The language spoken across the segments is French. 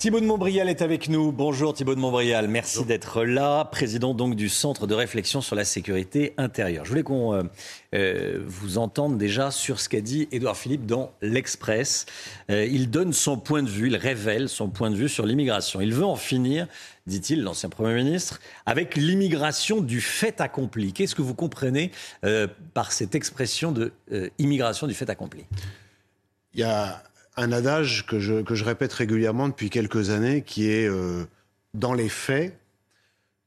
Thibaut de Montbrial est avec nous. Bonjour Thibaut de Montbrial, merci d'être là, président donc du Centre de réflexion sur la sécurité intérieure. Je voulais qu'on euh, euh, vous entende déjà sur ce qu'a dit Édouard Philippe dans l'Express. Euh, il donne son point de vue, il révèle son point de vue sur l'immigration. Il veut en finir, dit-il, l'ancien Premier ministre, avec l'immigration du fait accompli. Qu'est-ce que vous comprenez par cette expression de immigration du fait accompli? Il y a un adage que je, que je répète régulièrement depuis quelques années qui est euh, dans les faits,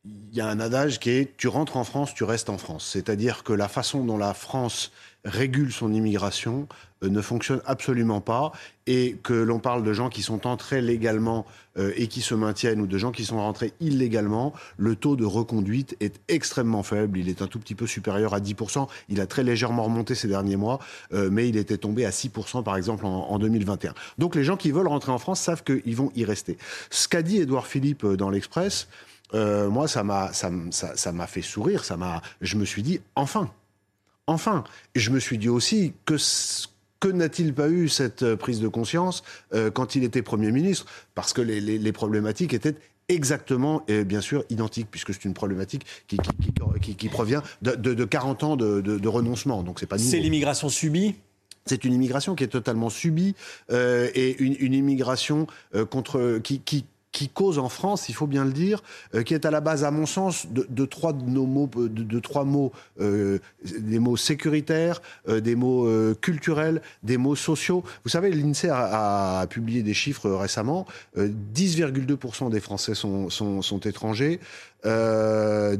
il y a un adage qui est tu rentres en France, tu restes en France. C'est-à-dire que la façon dont la France régule son immigration euh, ne fonctionne absolument pas et que l'on parle de gens qui sont entrés légalement euh, et qui se maintiennent ou de gens qui sont rentrés illégalement, le taux de reconduite est extrêmement faible. Il est un tout petit peu supérieur à 10%. Il a très légèrement remonté ces derniers mois, euh, mais il était tombé à 6% par exemple en, en, 2021. Donc les gens qui veulent rentrer en France savent qu'ils vont y rester. Ce qu'a dit Édouard Philippe dans l'Express, moi, ça m'a, ça, ça, fait sourire. Ça m'a, je me suis dit, enfin, enfin. Je me suis dit aussi que que n'a-t-il pas eu cette euh, prise de conscience euh, quand il était Premier ministre? Parce que les, les, les problématiques étaient exactement et bien sûr identiques, puisque c'est une problématique qui, qui, qui, qui provient de, de, de, 40 ans de, de renoncement. Donc c'est pas C'est l'immigration subie? C'est une immigration qui est totalement subie euh, et une, une immigration euh, contre qui, qui, qui cause en France, il faut bien le dire, euh, qui est à la base, à mon sens, de, de trois de nos mots, de, de trois mots, euh, des mots sécuritaires, euh, des mots euh, culturels, des mots sociaux. Vous savez, l'Insee a, a, publié des chiffres récemment. 10,2% euh, des Français sont, sont, sont étrangers. 19 euh,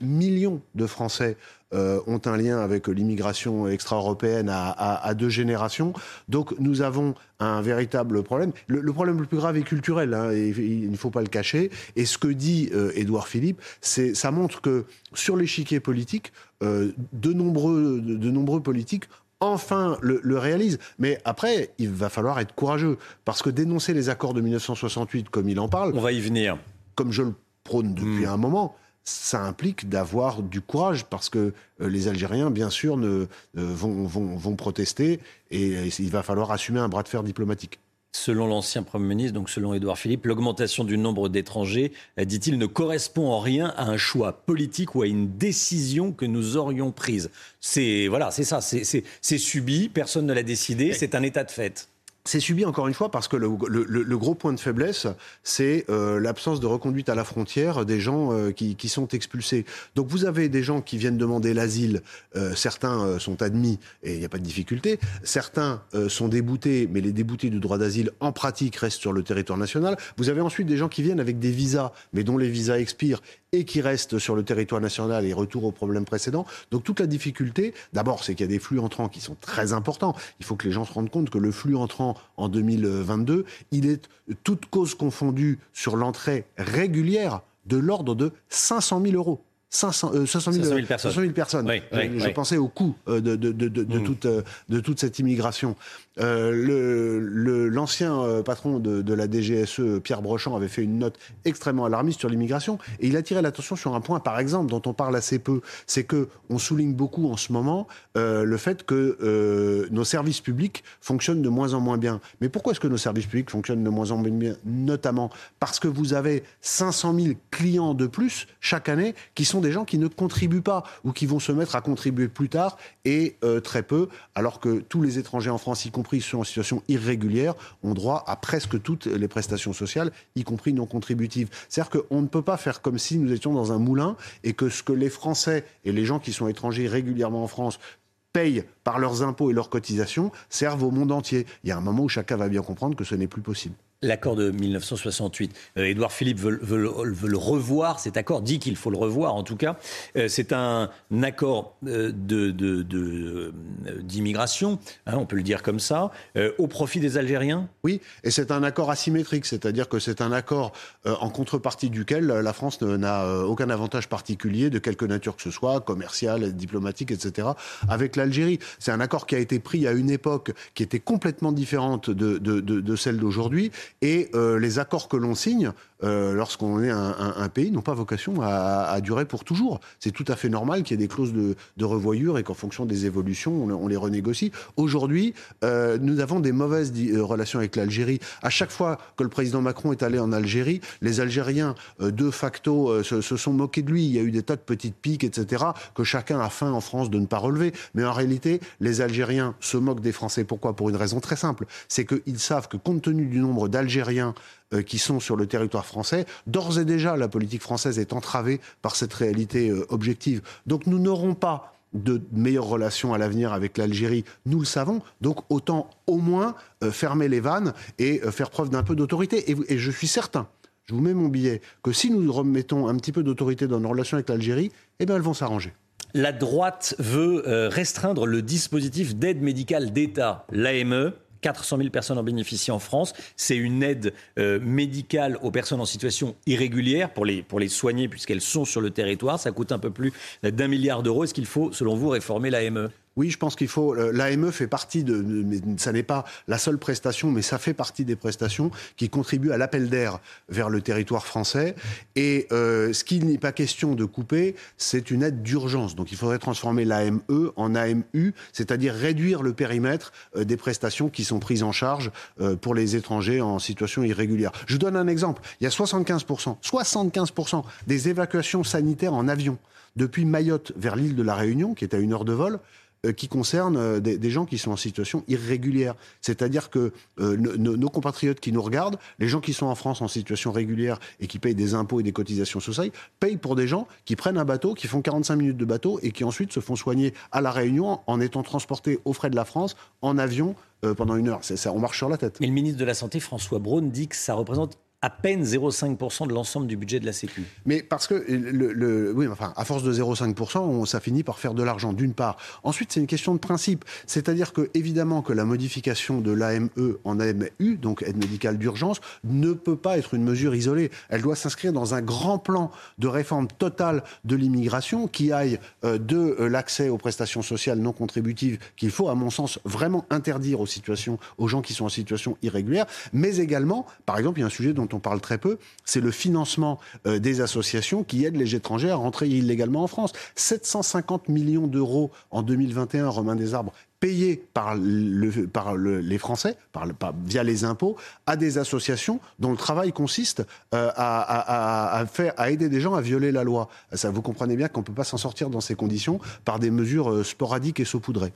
millions de Français euh, ont un lien avec l'immigration extra-européenne à, à, à, deux générations. Donc nous avons un véritable problème. Le, le problème le plus grave est culturel, hein, et, il ne faut pas le cacher. Et ce que dit euh, Édouard Philippe, c'est ça montre que sur l'échiquier politique, euh, de nombreux, de, de nombreux politiques enfin le, le, réalise. Mais après, il va falloir être courageux. Parce que dénoncer les accords de 1968, comme il en parle. On va y venir. Comme je le prône depuis mmh. un moment, ça implique d'avoir du courage parce que euh, les Algériens, bien sûr, ne, euh, vont, vont, vont, protester et, et il va falloir assumer un bras de fer diplomatique. Selon l'ancien Premier ministre, donc selon Édouard Philippe, l'augmentation du nombre d'étrangers, euh, dit-il, ne correspond en rien à un choix politique ou à une décision que nous aurions prise. C'est voilà, c'est ça, c'est subi, personne ne l'a décidé, c'est un état de fait. C'est subi encore une fois parce que le, gros point de faiblesse, c'est euh, l'absence de reconduite à la frontière des gens euh, qui, sont expulsés. Donc vous avez des gens qui viennent demander l'asile, euh, certains sont admis et il n'y a pas de difficulté, certains sont déboutés, mais les déboutés du droit d'asile en pratique restent sur le territoire national. Vous avez ensuite des gens qui viennent avec des visas, mais dont les visas expirent et qui restent sur le territoire national et retour au problème précédent. Donc toute la difficulté, d'abord, c'est qu'il y a des flux entrants qui sont très importants. Il faut que les gens se rendent compte que le flux entrant en 2022, il est toute cause confondue sur l'entrée régulière de l'ordre de 500 000 euros. 500, euh, 500, 000, 500 000 personnes. 500 000 personnes. Oui, oui, je, oui. pensais au coût euh, de, de, de, de, mmh. toute, euh, de toute cette immigration. Euh, l'ancien le, euh, patron de, la DGSE, Pierre Brochant, avait fait une note extrêmement alarmiste sur l'immigration et il attirait l'attention sur un point, par exemple, dont on parle assez peu, c'est que on souligne beaucoup en ce moment euh, le fait que euh, nos services publics fonctionnent de moins en moins bien. Mais pourquoi est-ce que nos services publics fonctionnent de moins en moins bien Notamment? Parce que vous avez 500 000 clients de plus chaque année qui sont des gens qui ne contribuent pas ou qui vont se mettre à contribuer plus tard et euh, très peu, alors que tous les étrangers en France, y compris ceux en situation irrégulière, ont droit à presque toutes les prestations sociales, y compris non contributives. C'est-à-dire qu'on ne peut pas faire comme si nous étions dans un moulin et que ce que les Français et les gens qui sont étrangers régulièrement en France payent par leurs impôts et leurs cotisations, servent au monde entier. Il y a un moment où chacun va bien comprendre que ce n'est plus possible l'accord de 1968. Euh, Édouard Philippe veut, le revoir, cet accord dit qu'il faut le revoir en tout cas. Euh, c'est un accord euh, d'immigration, hein, on peut le dire comme ça, au profit des Algériens? Oui, et c'est un accord asymétrique, c'est-à-dire que c'est un accord en contrepartie duquel la France n'a aucun avantage particulier de quelque nature que ce soit, commercial, diplomatique, etc., avec l'Algérie. C'est un accord qui a été pris à une époque qui était complètement différente de, de celle d'aujourd'hui et euh, les accords que l'on signe euh, lorsqu'on est un, pays, n'ont pas vocation à, durer pour toujours. C'est tout à fait normal qu'il y ait des clauses de, revoyure et qu'en fonction des évolutions, on, les renégocie. Aujourd'hui, euh, nous avons des mauvaises relations avec l'Algérie. À chaque fois que le président Macron est allé en Algérie, les Algériens, de facto, se, se, sont moqués de lui. Il y a eu des tas de petites piques, etc., que chacun a faim en France de ne pas relever. Mais en réalité, les Algériens se moquent des Français. Pourquoi? Pour une raison très simple. C'est qu'ils savent que compte tenu du nombre d'Algériens euh, qui sont sur le territoire français. D'ores et déjà, la politique française est entravée par cette réalité euh, objective. Donc nous n'aurons pas de meilleures relations à l'avenir avec l'Algérie, nous le savons. Donc autant au moins euh, fermer les vannes et faire preuve d'un peu d'autorité. Et, je suis certain, je vous mets mon billet, que si nous remettons un petit peu d'autorité dans nos relations avec l'Algérie, eh bien elles vont s'arranger. La droite veut restreindre le dispositif d'aide médicale d'État, l'AME, 400 000 personnes en bénéficient en France. C'est une aide euh, médicale aux personnes en situation irrégulière pour les, pour les soigner puisqu'elles sont sur le territoire. Ça coûte un peu plus d'un milliard d'euros. Est-ce qu'il faut, selon vous, réformer l'AME oui, je pense qu'il faut. Euh, L'AME fait partie de. Mais ça n'est pas la seule prestation, mais ça fait partie des prestations qui contribuent à l'appel d'air vers le territoire français. Et euh, ce qu'il n'est pas question de couper, c'est une aide d'urgence. Donc il faudrait transformer l'AME en AMU, c'est-à-dire réduire le périmètre euh, des prestations qui sont prises en charge pour les étrangers en situation irrégulière. Je vous donne un exemple. Il y a 75%, 75% des évacuations sanitaires en avion depuis Mayotte vers l'île de la Réunion, qui est à une heure de vol, qui concerne euh, des, gens qui sont en situation irrégulière. C'est-à-dire que euh, nos compatriotes qui nous regardent, les gens qui sont en France en situation régulière et qui payent des impôts et des cotisations sociales, payent pour des gens qui prennent un bateau, qui font 45 minutes de bateau et qui ensuite se font soigner à La Réunion en étant transportés aux frais de la France en avion pendant une heure. Ça, on marche sur la tête. Mais le ministre de la Santé, François Braun, dit que ça représente à peine 0,5% de l'ensemble du budget de la Sécu. Mais parce que, oui, enfin, à force de 0,5%, ça finit par faire de l'argent, d'une part. Ensuite, c'est une question de principe. C'est-à-dire que, évidemment, que la modification de l'AME en AMU, donc aide médicale d'urgence, ne peut pas être une mesure isolée. Elle doit s'inscrire dans un grand plan de réforme totale de l'immigration qui aille euh, de euh, l'accès aux prestations sociales non contributives, qu'il faut, à mon sens, vraiment interdire aux situations, aux gens qui sont en situation irrégulière, mais également, par exemple, il y a un sujet dont on parle très peu, c'est le financement euh, des associations qui aident les étrangers à rentrer illégalement en France. 750 millions d'euros en 2021, Romain Desarbres, payés par, les Français, via les impôts, à des associations dont le travail consiste euh, à, aider des gens à violer la loi. Vous comprenez bien qu'on ne peut pas s'en sortir dans ces conditions par des mesures euh, sporadiques et saupoudrées.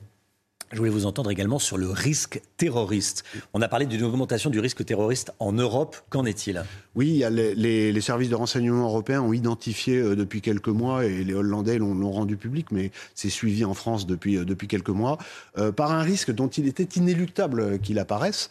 Je voulais vous entendre également sur le risque terroriste. On a parlé d'une augmentation du risque terroriste en Europe. Qu'en est-il? Oui, les, services de renseignement européens ont identifié euh, depuis quelques mois, et les Hollandais l'ont rendu public, mais c'est suivi en France depuis, euh, depuis quelques mois, euh, par un risque dont il était inéluctable qu'il apparaisse.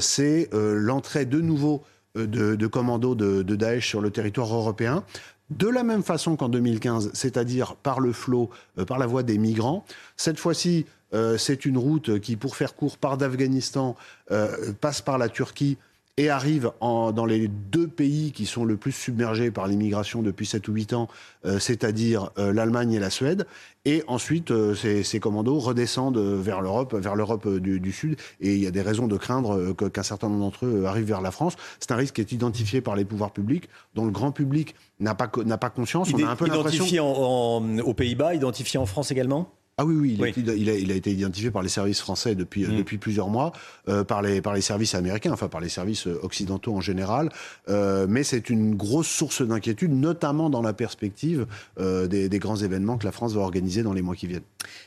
c'est l'entrée de nouveau de, commandos de, de Daesh sur le territoire européen de la même façon qu'en 2015, c'est-à-dire par le flot, par la voie des migrants. Cette fois-ci, euh, c'est une route qui, pour faire court, part d'Afghanistan, euh, passe par la Turquie et arrive dans les deux pays qui sont le plus submergés par l'immigration depuis 7 ou 8 ans, euh, c'est-à-dire l'Allemagne et la Suède. Et ensuite, ces, commandos redescendent vers l'Europe, vers l'Europe du, Sud. Et il y a des raisons de craindre qu'un certain nombre d'entre eux arrivent vers la France. C'est un risque qui est identifié par les pouvoirs publics, dont le grand public n'a pas, pas conscience. On a un peu identifié aux Pays-Bas, identifié en France également? Ah oui, oui, il, A, été identifié par les services français depuis, mm. depuis plusieurs mois, euh, par, les, par les services américains, enfin par les services euh, occidentaux en général. Euh, mais c'est une grosse source d'inquiétude, notamment dans la perspective des, des, grands événements que la France va organiser dans les mois qui viennent.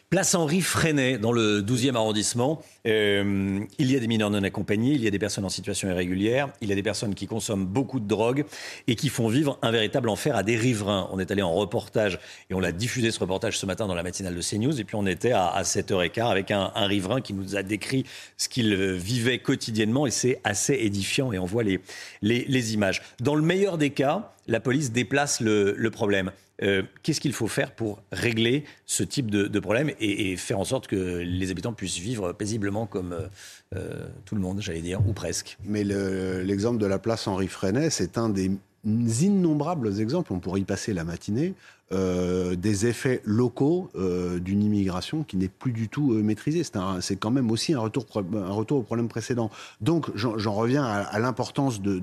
Place Henri Freinet, dans le 12e arrondissement. il y a des mineurs non accompagnés, il y a des personnes en situation irrégulière, il y a des personnes qui consomment beaucoup de drogue et qui font vivre un véritable enfer à des riverains. On est allé en reportage et on l'a diffusé ce reportage ce matin dans la matinale de CNews Et puis on était à, 7h15 avec un, riverain qui nous a décrit ce qu'il vivait quotidiennement. Et c'est assez édifiant. Et on voit les, les, images. Dans le meilleur des cas, la police déplace le, problème. Euh, qu'est-ce qu'il faut faire pour régler ce type de, problème et, faire en sorte que les habitants puissent vivre paisiblement comme euh, tout le monde, j'allais dire, ou presque? Mais l'exemple de la place Henri Freinet, c'est un des innombrables exemples, on pourrait y passer la matinée, euh, des effets locaux euh, d'une immigration qui n'est plus du tout euh, maîtrisée. C'est quand même aussi un retour, un retour au problème précédent. Donc j'en reviens à, l'importance de,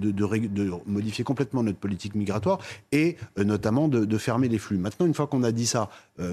modifier complètement notre politique migratoire et notamment de, fermer les flux. Maintenant, une fois qu'on a dit ça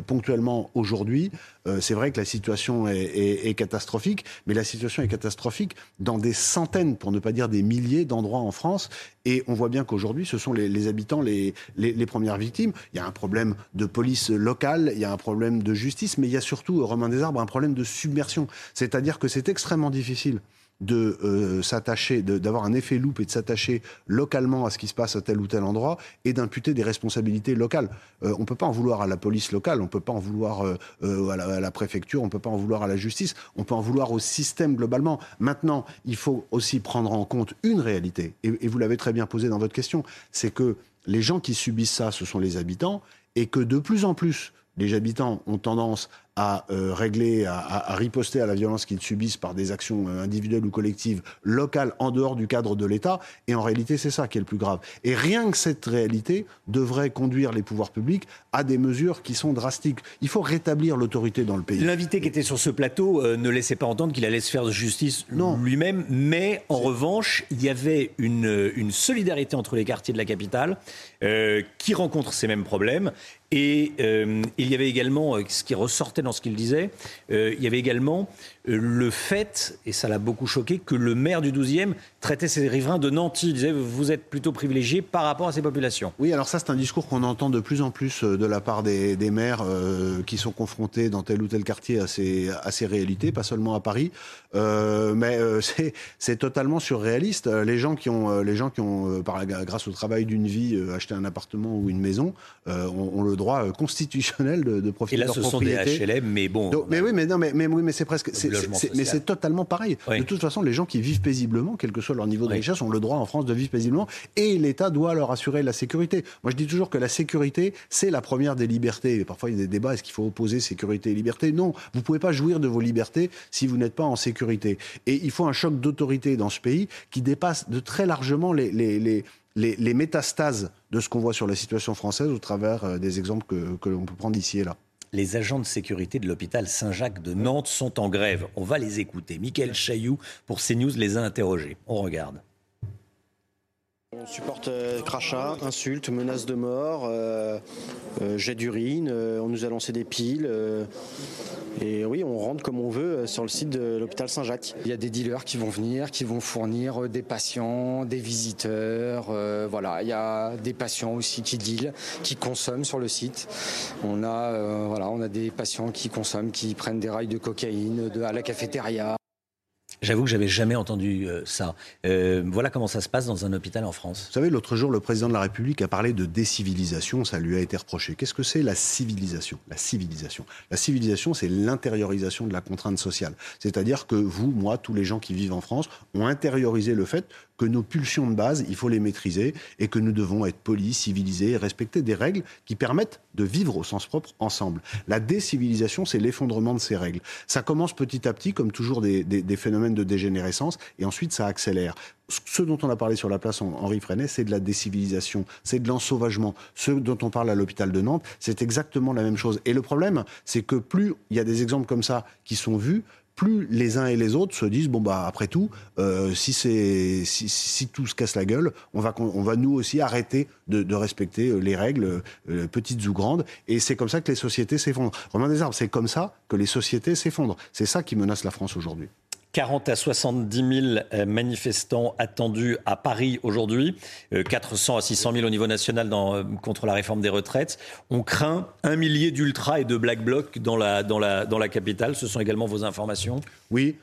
ponctuellement aujourd'hui, c'est vrai que la situation est, catastrophique, mais la situation est catastrophique dans des centaines, pour ne pas dire des milliers d'endroits en France. Et on voit bien qu'aujourd'hui, ce sont les, les habitants les, les, les premières victimes. Il y a un problème de police locale, il y a un problème de justice, mais il y a surtout, Romain Desarbres, un problème de submersion. C'est-à-dire que c'est extrêmement difficile de euh, s'attacher, d'avoir un effet loupe et de s'attacher localement à ce qui se passe à tel ou tel endroit et d'imputer des responsabilités locales. Euh, on ne peut pas en vouloir à la police locale, on ne peut pas en vouloir euh, à, la, préfecture, on ne peut pas en vouloir à la justice, on peut en vouloir au système globalement. Maintenant, il faut aussi prendre en compte une réalité, et vous l'avez très bien posé dans votre question, c'est que les gens qui subissent ça, ce sont les habitants, et que de plus en plus, les habitants ont tendance à euh, régler, à, riposter à la violence qu'ils subissent par des actions euh, individuelles ou collectives locales en dehors du cadre de l'État. Et en réalité, c'est ça qui est le plus grave. Et rien que cette réalité devrait conduire les pouvoirs publics à des mesures qui sont drastiques. Il faut rétablir l'autorité dans le pays. L'invité qui était sur ce plateau euh, ne laissait pas entendre qu'il allait se faire de justice lui-même, mais en revanche, il y avait une, une, solidarité entre les quartiers de la capitale qui rencontrent ces mêmes problèmes. Et il y avait également ce qui ressortait dans ce qu'il disait, euh, il y avait également euh, le fait, et ça l'a beaucoup choqué, que le maire du 12e traitait ses riverains de nantis. Il disait vous êtes plutôt privilégiés par rapport à ces populations. Oui, alors ça c'est un discours qu'on entend de plus en plus euh, de la part des, maires qui sont confrontés dans tel ou tel quartier à ces, réalités, pas seulement à Paris. mais c'est totalement surréaliste. Les gens qui ont, les gens qui ont par, grâce au travail d'une vie, acheté un appartement ou une maison, ont, le droit constitutionnel de, de profiter de leur propriété. Et là, ce sont des HLM, mais bon. mais oui, mais non, mais, mais, mais c'est presque, mais c'est totalement pareil. De toute façon, les gens qui vivent paisiblement, quel que soit leur niveau de richesse, ont le droit en France de vivre paisiblement, et l'État doit leur assurer la sécurité. Moi, je dis toujours que la sécurité, c'est la première des libertés. parfois, il y a des débats est-ce qu'il faut opposer sécurité et liberté? Non, vous pouvez pas jouir de vos libertés si vous n'êtes pas en sécurité. Et il faut un choc d'autorité dans ce pays qui dépasse de très largement les, les, les les, métastases de ce qu'on voit sur la situation française au travers euh, des exemples que, que l'on peut prendre ici et là les agents de sécurité de l'hôpital Saint-Jacques de Nantes sont en grève. On va les écouter. Michael Chailloux pour CNews les a interrogés. On regarde. On supporte euh, crachats, insultes, menaces de mort, euh, euh, jet d'urine, on nous a lancé des piles. et oui, on rentre comme on veut sur le site de l'hôpital Saint-Jacques. Il y a des dealers qui vont venir, qui vont fournir des patients, des visiteurs. voilà, il y a des patients aussi qui dealent, qui consomment sur le site. On a, on a des patients qui consomment, qui prennent des rails de cocaïne à la cafétéria. J'avoue que j'avais jamais entendu euh, ça. Euh, voilà comment ça se passe dans un hôpital en France. Vous savez, l'autre jour, le président de la République a parlé de décivilisation. Ça lui a été reproché. Qu'est-ce que c'est la civilisation? La civilisation. La civilisation, c'est l'intériorisation de la contrainte sociale. C'est-à-dire que vous, moi, tous les gens qui vivent en France ont intériorisé le fait que nos pulsions de base, il faut les maîtriser et que nous devons être polis, civilisés respecter des règles qui permettent de vivre au sens propre ensemble. La décivilisation, c'est l'effondrement de ces règles. Ça commence petit à petit, comme toujours des, phénomènes de dégénérescence, et ensuite ça accélère. Ce dont on a parlé sur la place Henri Freinet, c'est de la décivilisation, c'est de l'ensauvagement. Ce dont on parle à l'hôpital de Nantes, c'est exactement la même chose. Et le problème, c'est que plus il y a des exemples comme ça qui sont vus, plus les uns et les autres se disent bon bah après tout, euh, si c'est si, tout se casse la gueule, on va on va nous aussi arrêter de, respecter euh, les règles euh, petites ou grandes. Et c'est comme ça que les sociétés s'effondrent. Romain Desarbres, c'est comme ça que les sociétés s'effondrent. C'est ça qui menace la France aujourd'hui. 40 à 70 000 euh, manifestants attendus à Paris aujourd'hui, 400 euh, à 600 000 au niveau national dans, euh, contre la réforme des retraites. On craint un millier d'ultra et de black blocs dans la, dans, la, dans la capitale. Ce sont également vos informations? Oui.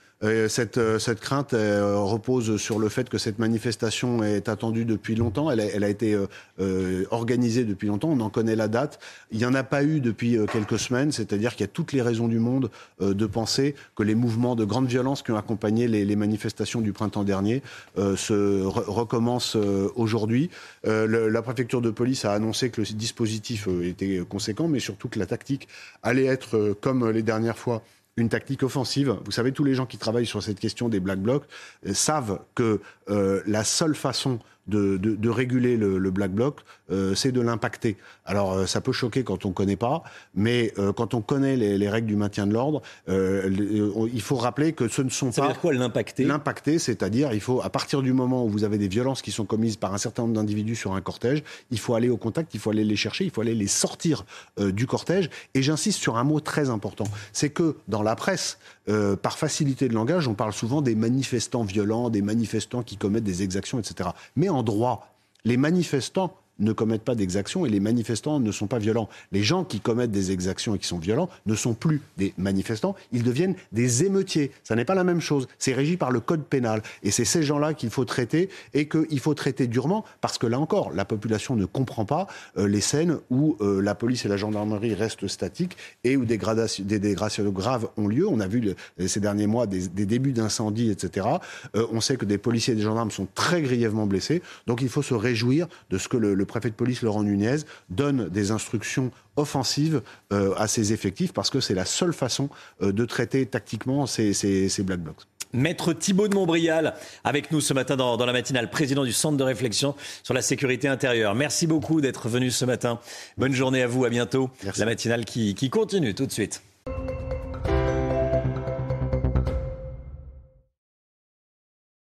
Cette, cette crainte repose sur le fait que cette manifestation est attendue depuis longtemps. Elle a, elle a été organisée depuis longtemps. On en connaît la date. Il n'y en a pas eu depuis quelques semaines. C'est-à-dire qu'il y a toutes les raisons du monde de penser que les mouvements de grande violence qui ont accompagné les, les manifestations du printemps dernier se recommencent aujourd'hui. la préfecture de police a annoncé que le dispositif était conséquent, mais surtout que la tactique allait être, euh, comme les dernières fois, une tactique offensive. Vous savez, tous les gens qui travaillent sur cette question des black blocs euh, savent que euh, la seule façon de, réguler le, black bloc, euh, c'est de l'impacter. Alors euh, ça peut choquer quand on ne connaît pas, mais euh, quand on connaît les, règles du maintien de l'ordre, il faut rappeler que ce ne sont pas... Ça veut dire quoi l'impacter? L'impacter, c'est-à-dire il faut, à partir du moment où vous avez des violences qui sont commises par un certain nombre d'individus sur un cortège, il faut aller au contact, il faut aller les chercher, il faut aller les sortir du cortège. Et j'insiste sur un mot très important, c'est que dans la presse, par facilité de langage, on parle souvent des manifestants violents, des manifestants qui commettent des exactions, etc. Mais en droit, les manifestants ne commettent pas d'exactions et les manifestants ne sont pas violents. Les gens qui commettent des exactions et qui sont violents ne sont plus des manifestants, ils deviennent des émeutiers. Ça n'est pas la même chose. C'est régi par le code pénal. Et c'est ces gens-là qu'il faut traiter et qu'il faut traiter durement parce que là encore, la population ne comprend pas euh, les scènes où euh, la police et la gendarmerie restent statiques et où des, dégradations graves ont lieu. On a vu ces derniers mois des, débuts d'incendie, etc. Euh, on sait que des policiers et des gendarmes sont très grièvement blessés. Donc il faut se réjouir de ce que le préfet de police Laurent Nunez donne des instructions offensives euh, à ses effectifs parce que c'est la seule façon euh, de traiter tactiquement ces, black blocs. Maître Thibault de Montbrial, avec nous ce matin dans, la matinale, président du Centre de réflexion sur la sécurité intérieure. Merci beaucoup d'être venu ce matin. Bonne journée à vous, à bientôt. La matinale qui continue tout de suite.